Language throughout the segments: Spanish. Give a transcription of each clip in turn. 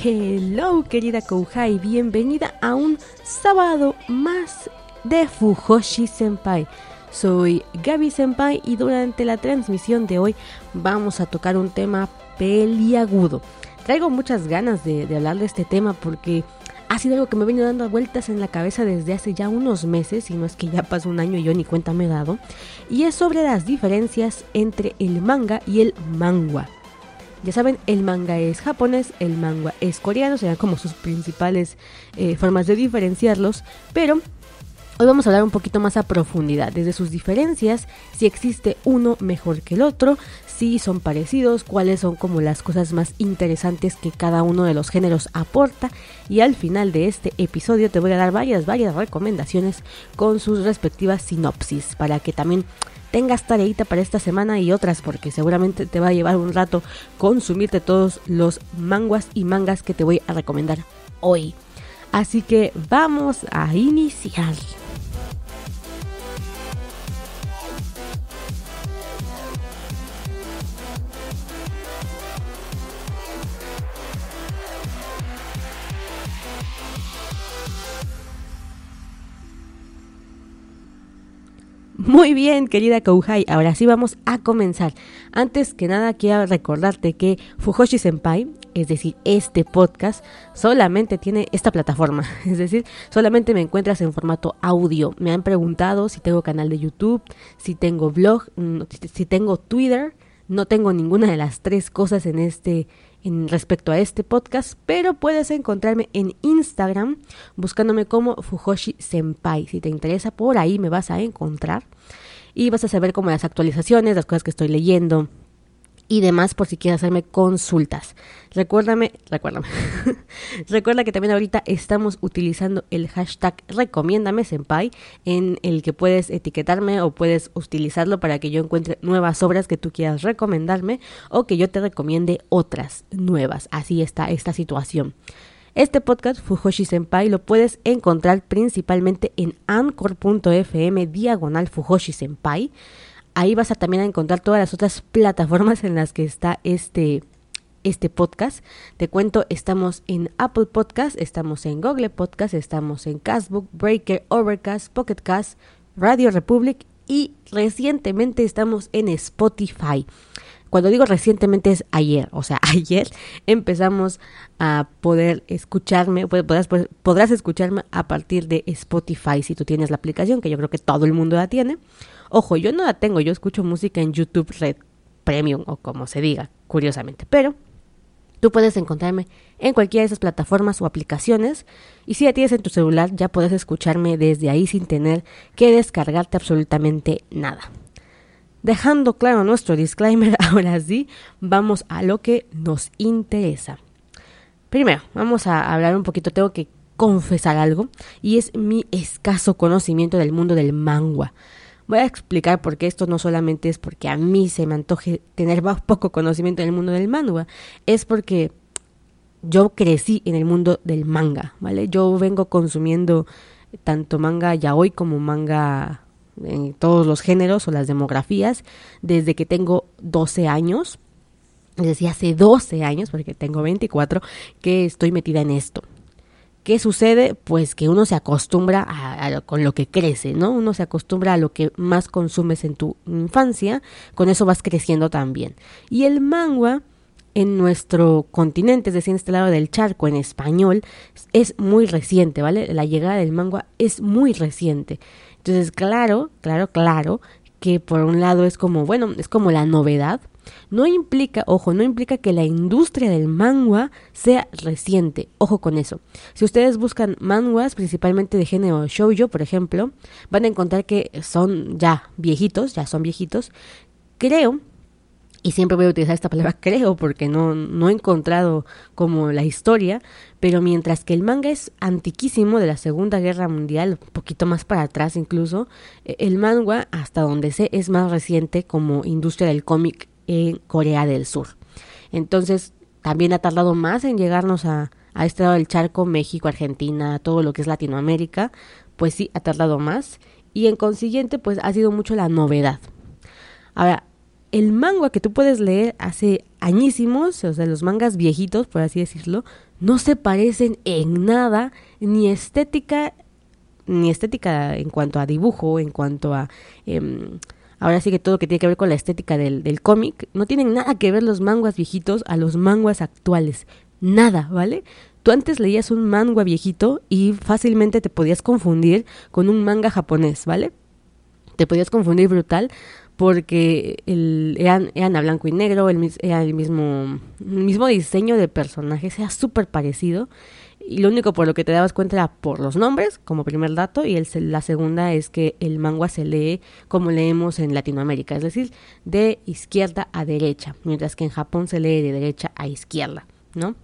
Hello querida Kouhai, bienvenida a un sábado más de Fujoshi Senpai. Soy Gaby Senpai y durante la transmisión de hoy vamos a tocar un tema peliagudo. Traigo muchas ganas de, de hablar de este tema porque ha sido algo que me ha venido dando vueltas en la cabeza desde hace ya unos meses, y no es que ya pasó un año y yo ni cuenta me he dado, y es sobre las diferencias entre el manga y el manga. Ya saben, el manga es japonés, el manga es coreano, serán como sus principales eh, formas de diferenciarlos, pero Hoy vamos a hablar un poquito más a profundidad, desde sus diferencias, si existe uno mejor que el otro, si son parecidos, cuáles son como las cosas más interesantes que cada uno de los géneros aporta y al final de este episodio te voy a dar varias, varias recomendaciones con sus respectivas sinopsis para que también tengas tareita para esta semana y otras porque seguramente te va a llevar un rato consumirte todos los manguas y mangas que te voy a recomendar hoy. Así que vamos a iniciar. Muy bien, querida Kouhai, ahora sí vamos a comenzar. Antes que nada, quiero recordarte que Fujoshi Senpai, es decir, este podcast, solamente tiene esta plataforma. Es decir, solamente me encuentras en formato audio. Me han preguntado si tengo canal de YouTube, si tengo blog, mm, si tengo Twitter. No tengo ninguna de las tres cosas en este en respecto a este podcast, pero puedes encontrarme en Instagram buscándome como Fujoshi Senpai. Si te interesa, por ahí me vas a encontrar y vas a saber como las actualizaciones, las cosas que estoy leyendo, y demás por si quieres hacerme consultas. Recuérdame, recuérdame. Recuerda que también ahorita estamos utilizando el hashtag recomiéndame senpai en el que puedes etiquetarme o puedes utilizarlo para que yo encuentre nuevas obras que tú quieras recomendarme o que yo te recomiende otras nuevas. Así está esta situación. Este podcast Fujoshi Senpai lo puedes encontrar principalmente en anchor.fm diagonal Fujoshi Senpai. Ahí vas a también encontrar todas las otras plataformas en las que está este, este podcast. Te cuento, estamos en Apple Podcast, estamos en Google Podcast, estamos en Castbook, Breaker, Overcast, Pocketcast, Radio Republic y recientemente estamos en Spotify. Cuando digo recientemente es ayer, o sea, ayer empezamos a poder escucharme, podrás, podrás escucharme a partir de Spotify si tú tienes la aplicación, que yo creo que todo el mundo la tiene. Ojo, yo no la tengo, yo escucho música en YouTube Red Premium o como se diga, curiosamente, pero tú puedes encontrarme en cualquiera de esas plataformas o aplicaciones y si la tienes en tu celular ya puedes escucharme desde ahí sin tener que descargarte absolutamente nada. Dejando claro nuestro disclaimer, ahora sí, vamos a lo que nos interesa. Primero, vamos a hablar un poquito, tengo que confesar algo, y es mi escaso conocimiento del mundo del manga. Voy a explicar por qué esto no solamente es porque a mí se me antoje tener más poco conocimiento del mundo del manga, es porque yo crecí en el mundo del manga, ¿vale? Yo vengo consumiendo tanto manga yaoi como manga en todos los géneros o las demografías desde que tengo 12 años. Es decir, hace 12 años, porque tengo 24, que estoy metida en esto. ¿Qué sucede? Pues que uno se acostumbra a, con lo que crece, ¿no? Uno se acostumbra a lo que más consumes en tu infancia, con eso vas creciendo también. Y el manga en nuestro continente, es decir, en este lado del charco, en español, es muy reciente, ¿vale? La llegada del manga es muy reciente. Entonces, claro, claro, claro, que por un lado es como, bueno, es como la novedad, No implica, ojo, no implica que la industria del manga sea reciente. Ojo con eso. Si ustedes buscan manguas, principalmente de género shoujo, por ejemplo, van a encontrar que son ya viejitos, ya son viejitos. Creo y siempre voy a utilizar esta palabra creo porque no, no he encontrado como la historia, pero mientras que el manga es antiquísimo de la Segunda Guerra Mundial, un poquito más para atrás incluso, e, el manga, hasta donde sé, es más reciente como industria del cómic en Corea del Sur. Entonces, también ha tardado más en llegarnos a, a este lado del charco, México, Argentina, todo lo que es Latinoamérica, pues sí, ha tardado más y en consiguiente, pues ha sido mucho la novedad. Ahora, el manga que tú puedes leer hace añísimos, o sea, los mangas viejitos, por así decirlo, no se parecen en nada, ni estética, ni estética en cuanto a dibujo, en cuanto a... Em, ahora sí que todo que tiene que ver con la estética del, del cómic, no tienen nada que ver los manguas viejitos a los manguas actuales. Nada, ¿vale? Tú antes leías un manga viejito y fácilmente te podías confundir con un manga japonés, ¿vale? Te podías confundir brutal porque el, eran, eran a blanco y negro, el, era el mismo, mismo diseño de personajes, era súper parecido. Y lo único por lo que te dabas cuenta era por los nombres, como primer dato, y el, la segunda es que el manga se lee como leemos en Latinoamérica, es decir, de izquierda a derecha, mientras que en Japón se lee de derecha a izquierda, ¿no?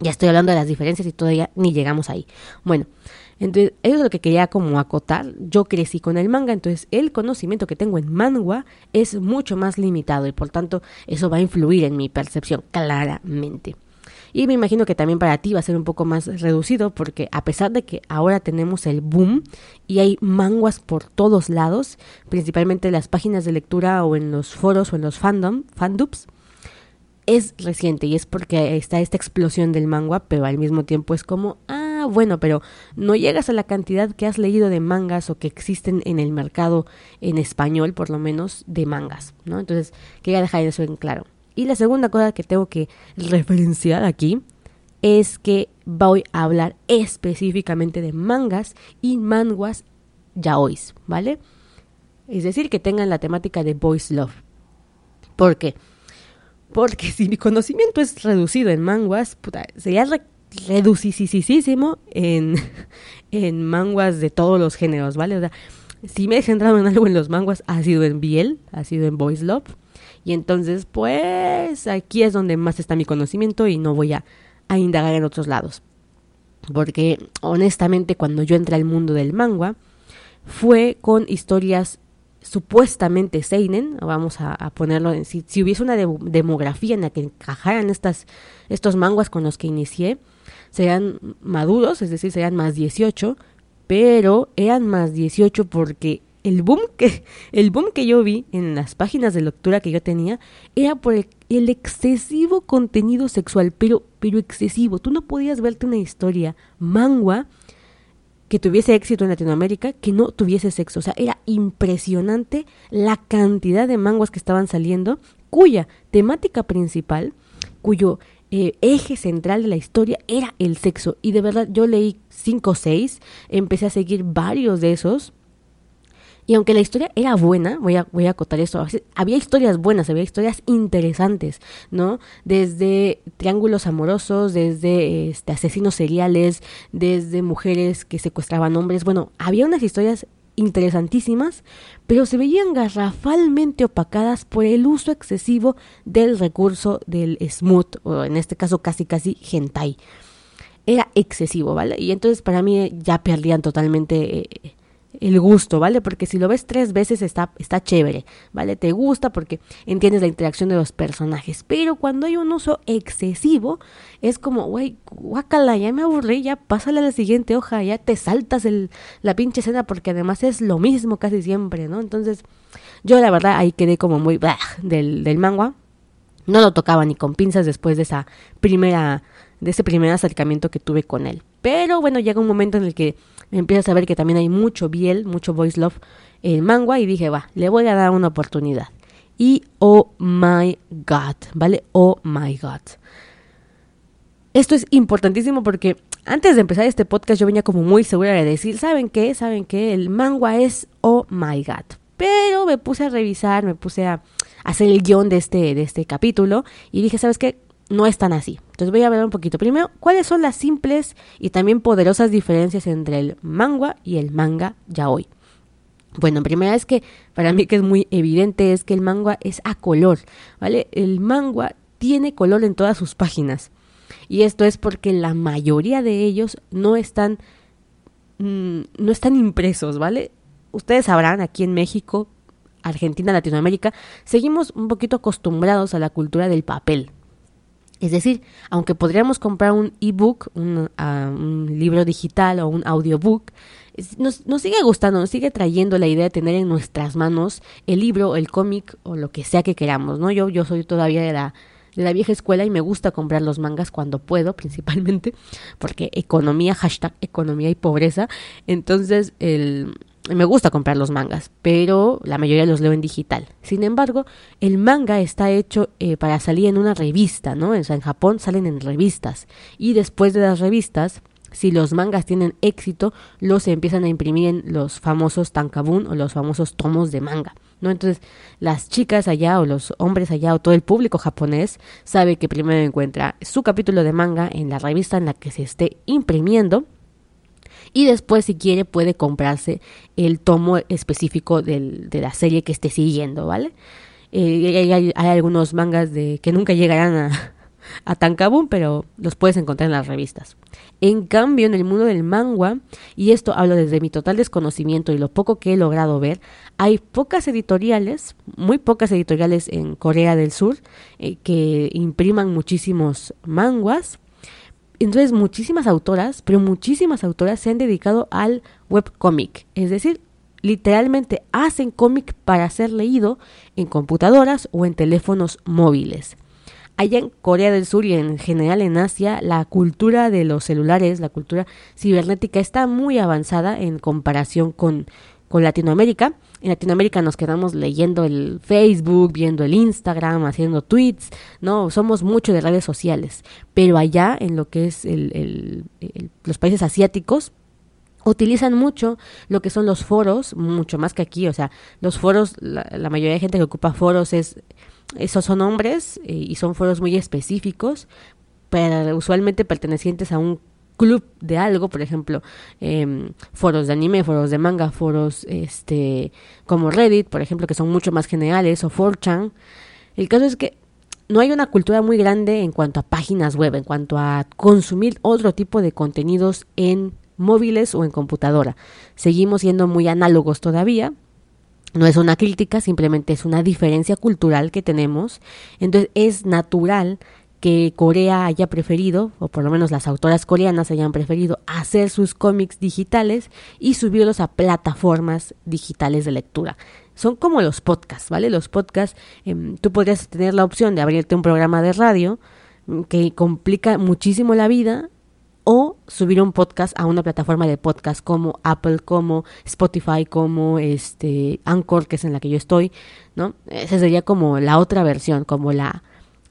Ya estoy hablando de las diferencias y todavía ni llegamos ahí. Bueno, entonces, eso es lo que quería como acotar. Yo crecí con el manga, entonces el conocimiento que tengo en manga es mucho más limitado y por tanto eso va a influir en mi percepción claramente. Y me imagino que también para ti va a ser un poco más reducido porque a pesar de que ahora tenemos el boom y hay manguas por todos lados, principalmente en las páginas de lectura o en los foros o en los fandom, fandubs, es reciente y es porque está esta explosión del manga, pero al mismo tiempo es como, ah, bueno, pero no llegas a la cantidad que has leído de mangas o que existen en el mercado en español, por lo menos, de mangas, ¿no? Entonces, quería dejar eso en claro. Y la segunda cosa que tengo que referenciar aquí es que voy a hablar específicamente de mangas y manguas yaois, ¿vale? Es decir, que tengan la temática de boys love. ¿Por qué? Porque si mi conocimiento es reducido en manguas, puta, sería reducicísimo en, en manguas de todos los géneros, ¿vale? O sea, si me he centrado en algo en los manguas, ha sido en Biel, ha sido en Boys Love. Y entonces, pues, aquí es donde más está mi conocimiento y no voy a, a indagar en otros lados. Porque, honestamente, cuando yo entré al mundo del manga, fue con historias supuestamente Seinen, vamos a, ponerlo, en, si, si, hubiese una demografía en la que encajaran estas, estos manguas con los que inicié, serían maduros, es decir, serían más 18, pero eran más 18 porque el boom que el boom que yo vi en las páginas de lectura que yo tenía era por el, excesivo contenido sexual, pero pero excesivo. Tú no podías verte una historia manga que tuviese éxito en Latinoamérica que no tuviese sexo. O sea, era impresionante la cantidad de manguas que estaban saliendo, cuya temática principal, cuyo eh, eje central de la historia era el sexo. Y de verdad, yo leí cinco o seis, empecé a seguir varios de esos. Y aunque la historia era buena, voy a, voy a acotar esto, había historias buenas, había historias interesantes, ¿no? Desde triángulos amorosos, desde este, asesinos seriales, desde mujeres que secuestraban hombres, bueno, había unas historias interesantísimas, pero se veían garrafalmente opacadas por el uso excesivo del recurso del smooth, o en este caso casi casi hentai. Era excesivo, ¿vale? Y entonces para mí ya perdían totalmente eh, el gusto, ¿vale? Porque si lo ves tres veces está, está chévere, ¿vale? Te gusta porque entiendes la interacción de los personajes. Pero cuando hay un uso excesivo, es como, güey, guácala, ya me aburrí, ya pásale a la siguiente hoja, ya te saltas el, la pinche escena porque además es lo mismo casi siempre, ¿no? Entonces, yo la verdad ahí quedé como muy del, del manga. No lo tocaba ni con pinzas después de esa primera, de ese primer acercamiento que tuve con él. Pero bueno, llega un momento en el que empiezas a ver que también hay mucho Biel, mucho Voice Love en manga y dije, va, le voy a dar una oportunidad. Y oh my god, ¿vale? Oh my god. Esto es importantísimo porque antes de empezar este podcast yo venía como muy segura de decir, ¿saben qué? ¿Saben qué? El manga es oh my god. Pero me puse a revisar, me puse a, hacer el guion de este, de este capítulo y dije, ¿sabes qué? No es tan así. Entonces voy a hablar un poquito. Primero, ¿cuáles son las simples y también poderosas diferencias entre el manga y el manga ya hoy? Bueno, primera es que para mí que es muy evidente es que el manga es a color, ¿vale? El manga tiene color en todas sus páginas. Y esto es porque la mayoría de ellos no están mm, no están impresos, ¿vale? Ustedes sabrán, aquí en México, Argentina, Latinoamérica, seguimos un poquito acostumbrados a la cultura del papel. Es decir, aunque podríamos comprar un ebook, un, uh, un libro digital o un audiobook, nos, nos, sigue gustando, nos sigue trayendo la idea de tener en nuestras manos el libro, el cómic o lo que sea que queramos, ¿no? Yo, yo soy todavía de la, de la vieja escuela y me gusta comprar los mangas cuando puedo, principalmente, porque economía, hashtag economía y pobreza. Entonces, el, me gusta comprar los mangas, pero la mayoría los leo en digital. Sin embargo, el manga está hecho eh, para salir en una revista, ¿no? O sea, en Japón salen en revistas. Y después de las revistas, si los mangas tienen éxito, los empiezan a imprimir en los famosos tankabun o los famosos tomos de manga. ¿no? Entonces, las chicas allá o los hombres allá o todo el público japonés sabe que primero encuentra su capítulo de manga en la revista en la que se esté imprimiendo y después si quiere puede comprarse el tomo específico de la serie que esté siguiendo, ¿vale? Eh, hay, hay, algunos mangas de que nunca llegarán a, a Tankabun, pero los puedes encontrar en las revistas. En cambio, en el mundo del manga, y esto hablo desde mi total desconocimiento y lo poco que he logrado ver, hay pocas editoriales, muy pocas editoriales en Corea del Sur, eh, que impriman muchísimos manguas. Entonces, muchísimas autoras, pero muchísimas autoras se han dedicado al webcomic, es decir, literalmente hacen cómic para ser leído en computadoras o en teléfonos móviles. Allá en Corea del Sur y en general en Asia, la cultura de los celulares, la cultura cibernética está muy avanzada en comparación con, con Latinoamérica. En Latinoamérica nos quedamos leyendo el Facebook, viendo el Instagram, haciendo tweets, ¿no? Somos mucho de redes sociales. Pero allá, en lo que es el, los países asiáticos, utilizan mucho lo que son los foros, mucho más que aquí, o sea, los foros, la, la mayoría de gente que ocupa foros es esos son hombres eh, y son foros muy específicos, pero usualmente pertenecientes a un club de algo, por ejemplo, eh, foros de anime, foros de manga, foros este como Reddit, por ejemplo, que son mucho más generales, o 4chan. El caso es que no hay una cultura muy grande en cuanto a páginas web, en cuanto a consumir otro tipo de contenidos en móviles o en computadora. Seguimos siendo muy análogos todavía, no es una crítica, simplemente es una diferencia cultural que tenemos. Entonces es natural que Corea haya preferido, o por lo menos las autoras coreanas hayan preferido, hacer sus cómics digitales y subirlos a plataformas digitales de lectura. Son como los podcasts, ¿vale? Los podcasts, eh, tú podrías tener la opción de abrirte un programa de radio mm, que complica muchísimo la vida o subir un podcast a una plataforma de podcast como Apple, como Spotify, como este Anchor, que es en la que yo estoy, ¿no? Esa sería como la otra versión, como la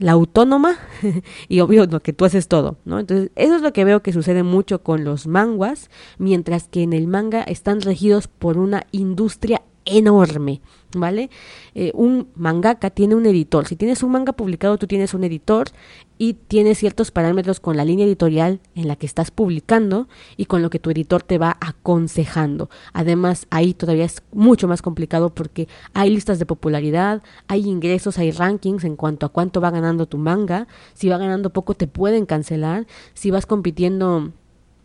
la autónoma y obvio lo que tú haces todo, ¿no? Entonces, eso es lo que veo que sucede mucho con los manguas, mientras que en el manga están regidos por una industria enorme, ¿vale? Eh, un mangaka tiene un editor. Si tienes un manga publicado, tú tienes un editor y tienes ciertos parámetros con la línea editorial en la que estás publicando y con lo que tu editor te va aconsejando. Además, ahí todavía es mucho más complicado porque hay listas de popularidad, hay ingresos, hay rankings en cuanto a cuánto va ganando tu manga. Si va ganando poco, te pueden cancelar. Si vas compitiendo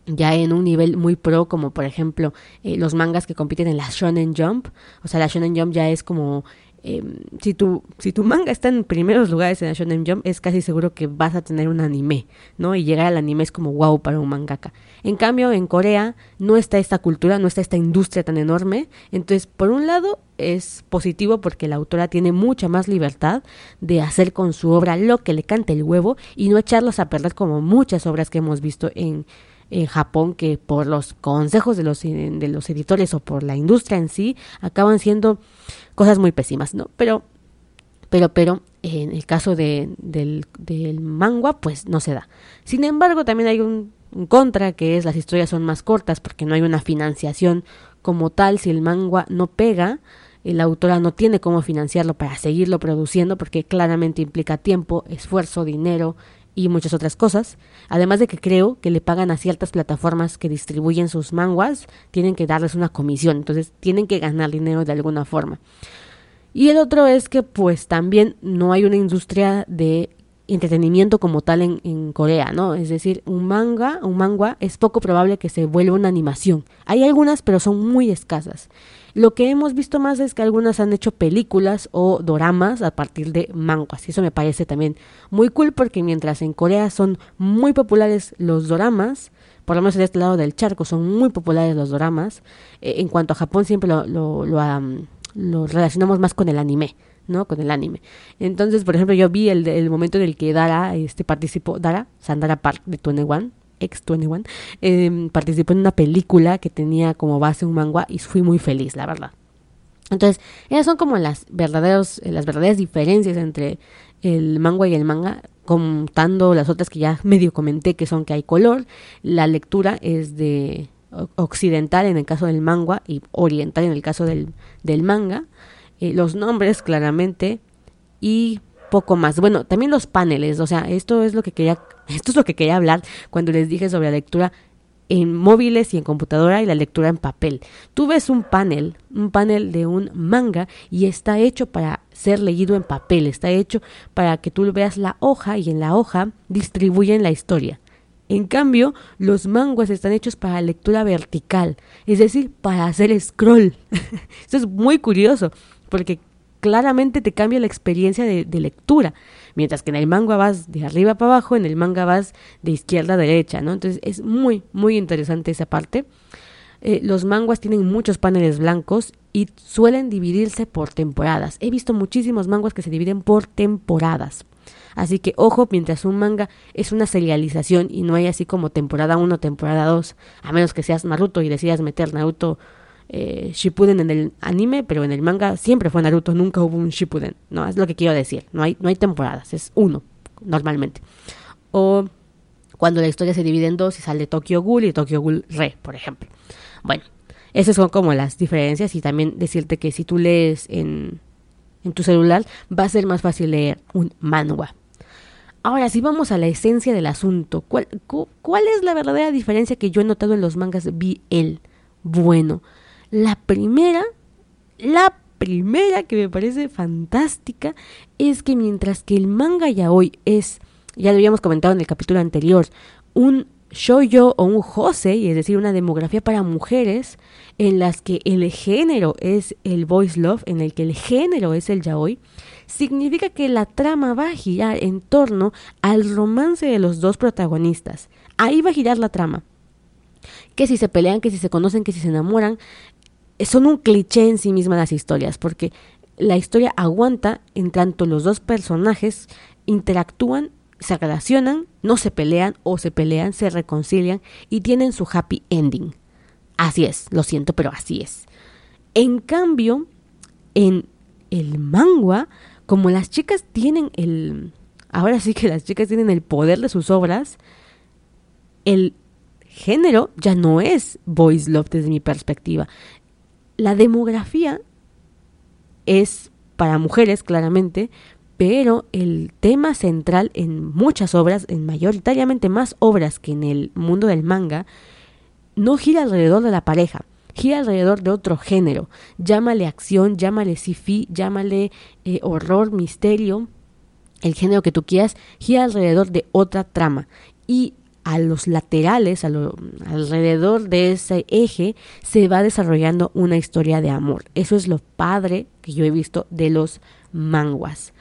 ya en un nivel muy pro, como por ejemplo eh, los mangas que compiten en la Shonen Jump. O sea, la Shonen Jump ya es como eh, si tu si tu manga está en primeros lugares en la Shonen Jump es casi seguro que vas a tener un anime, ¿no? Y llegar al anime es como wow para un mangaka. En cambio, en Corea no está esta cultura, no está esta industria tan enorme. Entonces, por un lado es positivo porque la autora tiene mucha más libertad de hacer con su obra lo que le cante el huevo y no echarlos a perder como muchas obras que hemos visto en en Japón que por los consejos de los, de los editores o por la industria en sí acaban siendo cosas muy pésimas, ¿no? Pero, pero, pero, en el caso de, del, manga, pues no se da. Sin embargo, también hay un, un contra, que es las historias son más cortas porque no hay una financiación como tal. Si el manga no pega, la autora no tiene cómo financiarlo para seguirlo produciendo porque claramente implica tiempo, esfuerzo, dinero y muchas otras cosas. Además de que creo que le pagan a ciertas plataformas que distribuyen sus manguas, tienen que darles una comisión, entonces tienen que ganar dinero de alguna forma. Y el otro es que pues también no hay una industria de entretenimiento como tal en, Corea, ¿no? Es decir, un manga, un manga es poco probable que se vuelva una animación. Hay algunas, pero son muy escasas. Lo que hemos visto más es que algunas han hecho películas o doramas a partir de mangas. Y eso me parece también muy cool porque mientras en Corea son muy populares los doramas, por lo menos en este lado del charco son muy populares los doramas, eh, en cuanto a Japón siempre lo, lo, lo relacionamos más con el anime. ¿no? Con el anime. Entonces, por ejemplo, yo vi el, momento en el que Dara este, participó, Dara, Sandara Park de 21, ex 21, eh, participó en una película que tenía como base un manga y fui muy feliz, la verdad. Entonces, esas son como las, verdaderos, las verdaderas diferencias entre el manga y el manga, contando las otras que ya medio comenté, que son que hay color, la lectura es de occidental en el caso del manga y oriental en el caso del, del manga. Eh, los nombres claramente y poco más. Bueno, también los paneles, o sea, esto es lo que quería, esto es lo que quería hablar cuando les dije sobre la lectura en móviles y en computadora y la lectura en papel. Tú ves un panel, un panel de un manga y está hecho para ser leído en papel, está hecho para que tú veas la hoja y en la hoja distribuyen la historia. En cambio, los manguas están hechos para lectura vertical, es decir, para hacer scroll. Esto es muy curioso porque claramente te cambia la experiencia de, lectura. Mientras que en el manga vas de arriba para abajo, en el manga vas de izquierda a derecha, ¿no? Entonces es muy, muy interesante esa parte. Eh, los manguas tienen muchos paneles blancos y suelen dividirse por temporadas. He visto muchísimos manguas que se dividen por temporadas. Así que ojo, mientras un manga es una serialización y no hay así como temporada 1, temporada 2, a menos que seas Naruto y decidas meter Naruto eh, Shippuden en el anime, pero en el manga siempre fue Naruto, nunca hubo un Shippuden. No, es lo que quiero decir. No hay, no hay temporadas, es uno, normalmente. O cuando la historia se divide en dos y sale Tokyo Ghoul y Tokyo Ghoul Re, por ejemplo. Bueno, esas son como las diferencias y también decirte que si tú lees en, en tu celular va a ser más fácil leer un manga. Ahora, si vamos a la esencia del asunto, ¿cuál, ¿cuál es la verdadera diferencia que yo he notado en los mangas BL? Bueno, la primera, la primera que me parece fantástica es que mientras que el manga ya hoy es, ya lo habíamos comentado en el capítulo anterior, un shoujo o un josei, es decir, una demografía para mujeres en las que el género es el voice love, en el que el género es el yaoi, significa que la trama va a girar en torno al romance de los dos protagonistas. Ahí va a girar la trama. Que si se pelean, que si se conocen, que si se enamoran, son un cliché en sí mismas las historias, porque la historia aguanta en tanto los dos personajes interactúan, se relacionan, no se pelean o se pelean, se reconcilian y tienen su happy ending. Así es, lo siento, pero así es. En cambio, en el manga, como las chicas tienen el... Ahora sí que las chicas tienen el poder de sus obras, el género ya no es boys love desde mi perspectiva. La demografía es para mujeres, claramente, pero el tema central en muchas obras, en mayoritariamente más obras que en el mundo del manga, no gira alrededor de la pareja, gira alrededor de otro género. Llámale acción, llámale sci-fi, llámale eh, horror, misterio, el género que tú quieras, gira alrededor de otra trama. Y a los laterales, alrededor de ese eje, se va desarrollando una historia de amor. Eso es lo padre que yo he visto de los manguas.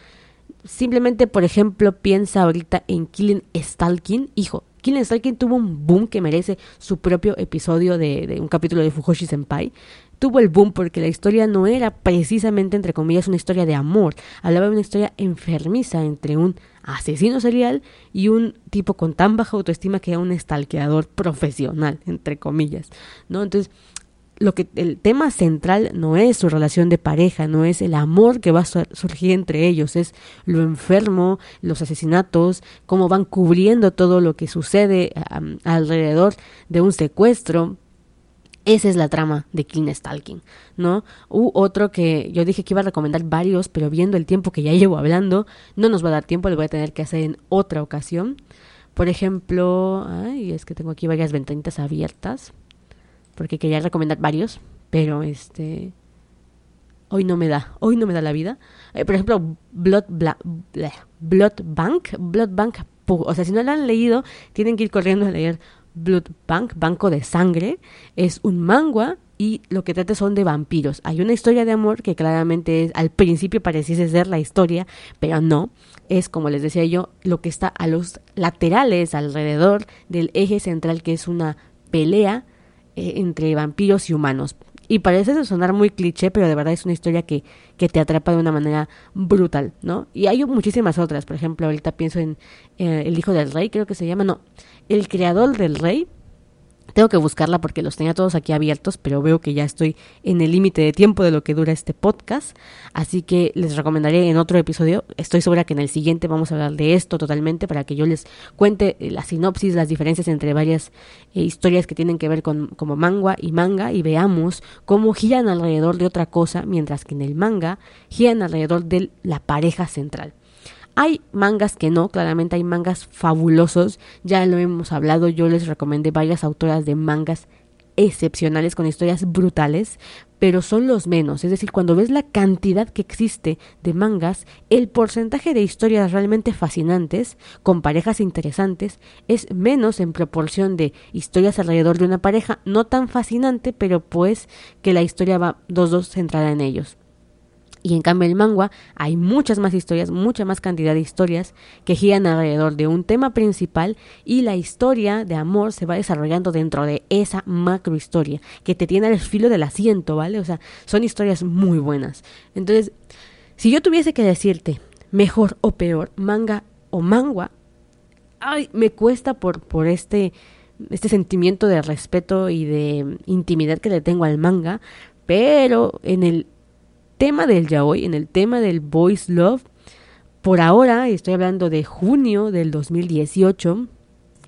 Simplemente, por ejemplo, piensa ahorita en Killing Stalking. Hijo, Killing Stalking tuvo un boom que merece su propio episodio de, de un capítulo de Fujoshi Senpai tuvo el boom porque la historia no era precisamente, entre comillas, una historia de amor. Hablaba de una historia enfermiza entre un asesino serial y un tipo con tan baja autoestima que era un estalqueador profesional, entre comillas, ¿no? Entonces, lo que el tema central no es su relación de pareja, no es el amor que va a surgir entre ellos, es lo enfermo, los asesinatos, cómo van cubriendo todo lo que sucede alrededor de un secuestro, Esa es la trama de Clean Stalking, ¿no? U otro que yo dije que iba a recomendar varios, pero viendo el tiempo que ya llevo hablando, no nos va a dar tiempo, lo voy a tener que hacer en otra ocasión. Por ejemplo, ay, es que tengo aquí varias ventanitas abiertas, porque quería recomendar varios, pero este hoy no me da, hoy no me da la vida. Eh, por ejemplo, Blood, Blood Bank, Blood Bank, o sea, si no lo han leído, tienen que ir corriendo a leer Blood Bank, Banco de Sangre, es un manga y lo que trata son de vampiros. Hay una historia de amor que claramente es, al principio pareciese ser la historia, pero no. Es, como les decía yo, lo que está a los laterales, alrededor del eje central, que es una pelea eh, entre vampiros y humanos. Y parece sonar muy cliché, pero de verdad es una historia que, que te atrapa de una manera brutal, ¿no? Y hay muchísimas otras. Por ejemplo, ahorita pienso en eh, El Hijo del Rey, creo que se llama, no, El Creador del Rey, tengo que buscarla porque los tenía todos aquí abiertos, pero veo que ya estoy en el límite de tiempo de lo que dura este podcast. Así que les recomendaré en otro episodio. Estoy segura que en el siguiente vamos a hablar de esto totalmente para que yo les cuente la sinopsis, las diferencias entre varias eh, historias que tienen que ver con como manga y manga y veamos cómo giran alrededor de otra cosa, mientras que en el manga giran alrededor de la pareja central. Hay mangas que no, claramente hay mangas fabulosos, ya lo hemos hablado, yo les recomendé varias autoras de mangas excepcionales con historias brutales, pero son los menos. Es decir, cuando ves la cantidad que existe de mangas, el porcentaje de historias realmente fascinantes, con parejas interesantes, es menos en proporción de historias alrededor de una pareja no tan fascinante, pero pues que la historia va dos dos centrada en ellos. Y en cambio el manga hay muchas más historias, mucha más cantidad de historias que giran alrededor de un tema principal y la historia de amor se va desarrollando dentro de esa macro historia que te tiene al filo del asiento, ¿vale? O sea, son historias muy buenas. Entonces, si yo tuviese que decirte mejor o peor, manga o manga, ay, me cuesta por, por este, este sentimiento de respeto y de intimidad que le tengo al manga, pero en el tema del yaoi, en el tema del boys love, por ahora, estoy hablando de junio del 2018,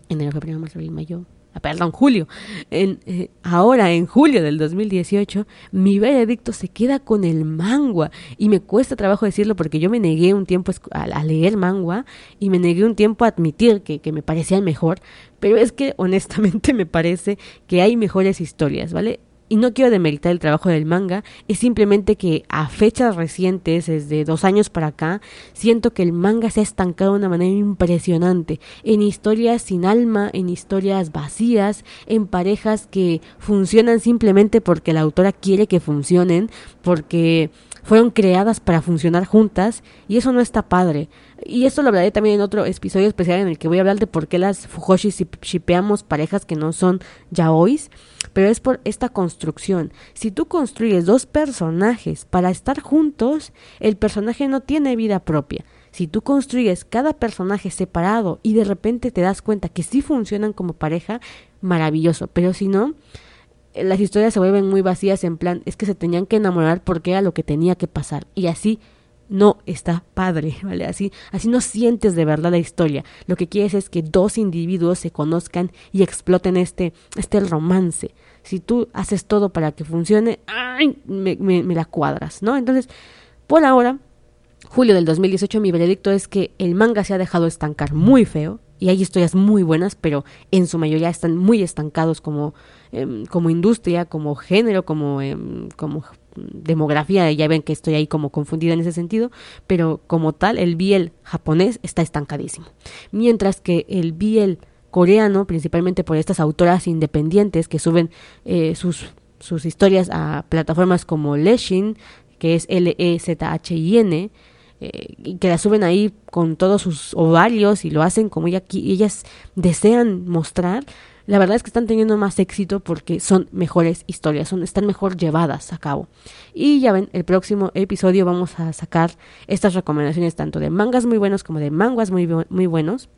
enero, febrero, marzo, abril, mayo, ah, perdón, julio, en, eh, ahora en julio del 2018, mi veredicto se queda con el manga y me cuesta trabajo decirlo porque yo me negué un tiempo a, leer manga y me negué un tiempo a admitir que, que me parecía el mejor, pero es que honestamente me parece que hay mejores historias, ¿vale? Y no quiero demeritar el trabajo del manga, es simplemente que a fechas recientes, desde dos años para acá, siento que el manga se ha estancado de una manera impresionante, en historias sin alma, en historias vacías, en parejas que funcionan simplemente porque la autora quiere que funcionen, porque fueron creadas para funcionar juntas y eso no está padre. Y esto lo hablaré también en otro episodio especial en el que voy a hablar de por qué las Fujoshi shipeamos parejas que no son yaois pero es por esta construcción. Si tú construyes dos personajes para estar juntos, el personaje no tiene vida propia. Si tú construyes cada personaje separado y de repente te das cuenta que sí funcionan como pareja, maravilloso. Pero si no, las historias se vuelven muy vacías en plan, es que se tenían que enamorar porque era lo que tenía que pasar. Y así no está padre, ¿vale? Así, así no sientes de verdad la historia. Lo que quieres es que dos individuos se conozcan y exploten este, este romance. Si tú haces todo para que funcione, ¡ay! Me, me, me la cuadras, ¿no? Entonces, por ahora, julio del 2018, mi veredicto es que el manga se ha dejado estancar muy feo y hay historias muy buenas, pero en su mayoría están muy estancados como, em, como industria, como género, como, em, como demografía, ya ven que estoy ahí como confundida en ese sentido, pero como tal el biel japonés está estancadísimo. Mientras que el biel coreano, principalmente por estas autoras independientes que suben eh, sus, sus historias a plataformas como Leshin, que es L-E-Z-H-I-N, eh, y que la suben ahí con todos sus ovarios y lo hacen como ella, ellas desean mostrar, la verdad es que están teniendo más éxito porque son mejores historias, son, están mejor llevadas a cabo. Y ya ven, el próximo episodio vamos a sacar estas recomendaciones tanto de mangas muy buenos como de mangas muy, muy buenos,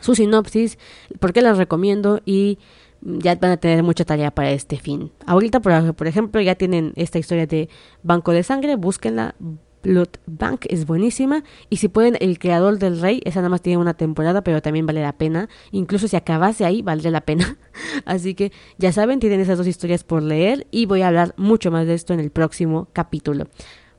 su sinopsis, por qué las recomiendo y ya van a tener mucha tarea para este fin. Ahorita, por, por ejemplo, ya tienen esta historia de Banco de Sangre, búsquenla, Blood Bank es buenísima. Y si pueden, El Creador del Rey, esa nada más tiene una temporada, pero también vale la pena. Incluso si acabase ahí, valdría la pena. Así que ya saben, tienen esas dos historias por leer y voy a hablar mucho más de esto en el próximo capítulo.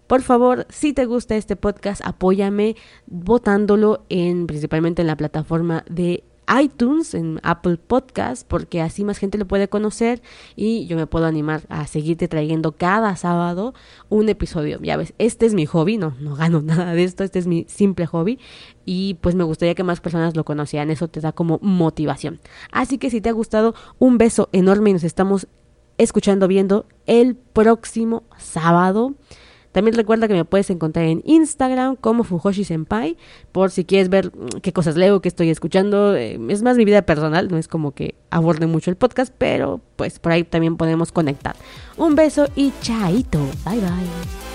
Por favor, si te gusta este podcast, apóyame votándolo en principalmente en la plataforma de iTunes, en Apple Podcast, porque así más gente lo puede conocer y yo me puedo animar a seguirte trayendo cada sábado un episodio. Ya ves, este es mi hobby, no, no gano nada de esto, este es mi simple hobby y pues me gustaría que más personas lo conocieran, eso te da como motivación. Así que si te ha gustado, un beso enorme y nos estamos escuchando, viendo el próximo sábado. También recuerda que me puedes encontrar en Instagram como Fujoshi Senpai, por si quieres ver mm, qué cosas leo, qué estoy escuchando. Eh, es más mi vida personal, no es como que aborde mucho el podcast, pero pues por ahí también podemos conectar. Un beso y chaito. Bye bye.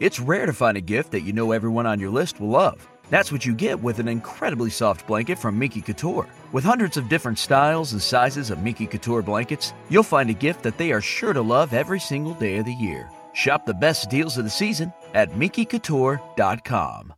It's rare to find a gift that you know everyone on your list will love. That's what you get with an incredibly soft blanket from Miki Couture. With hundreds of different styles and sizes of Miki Couture blankets, you'll find a gift that they are sure to love every single day of the year. Shop the best deals of the season at MikiCouture.com.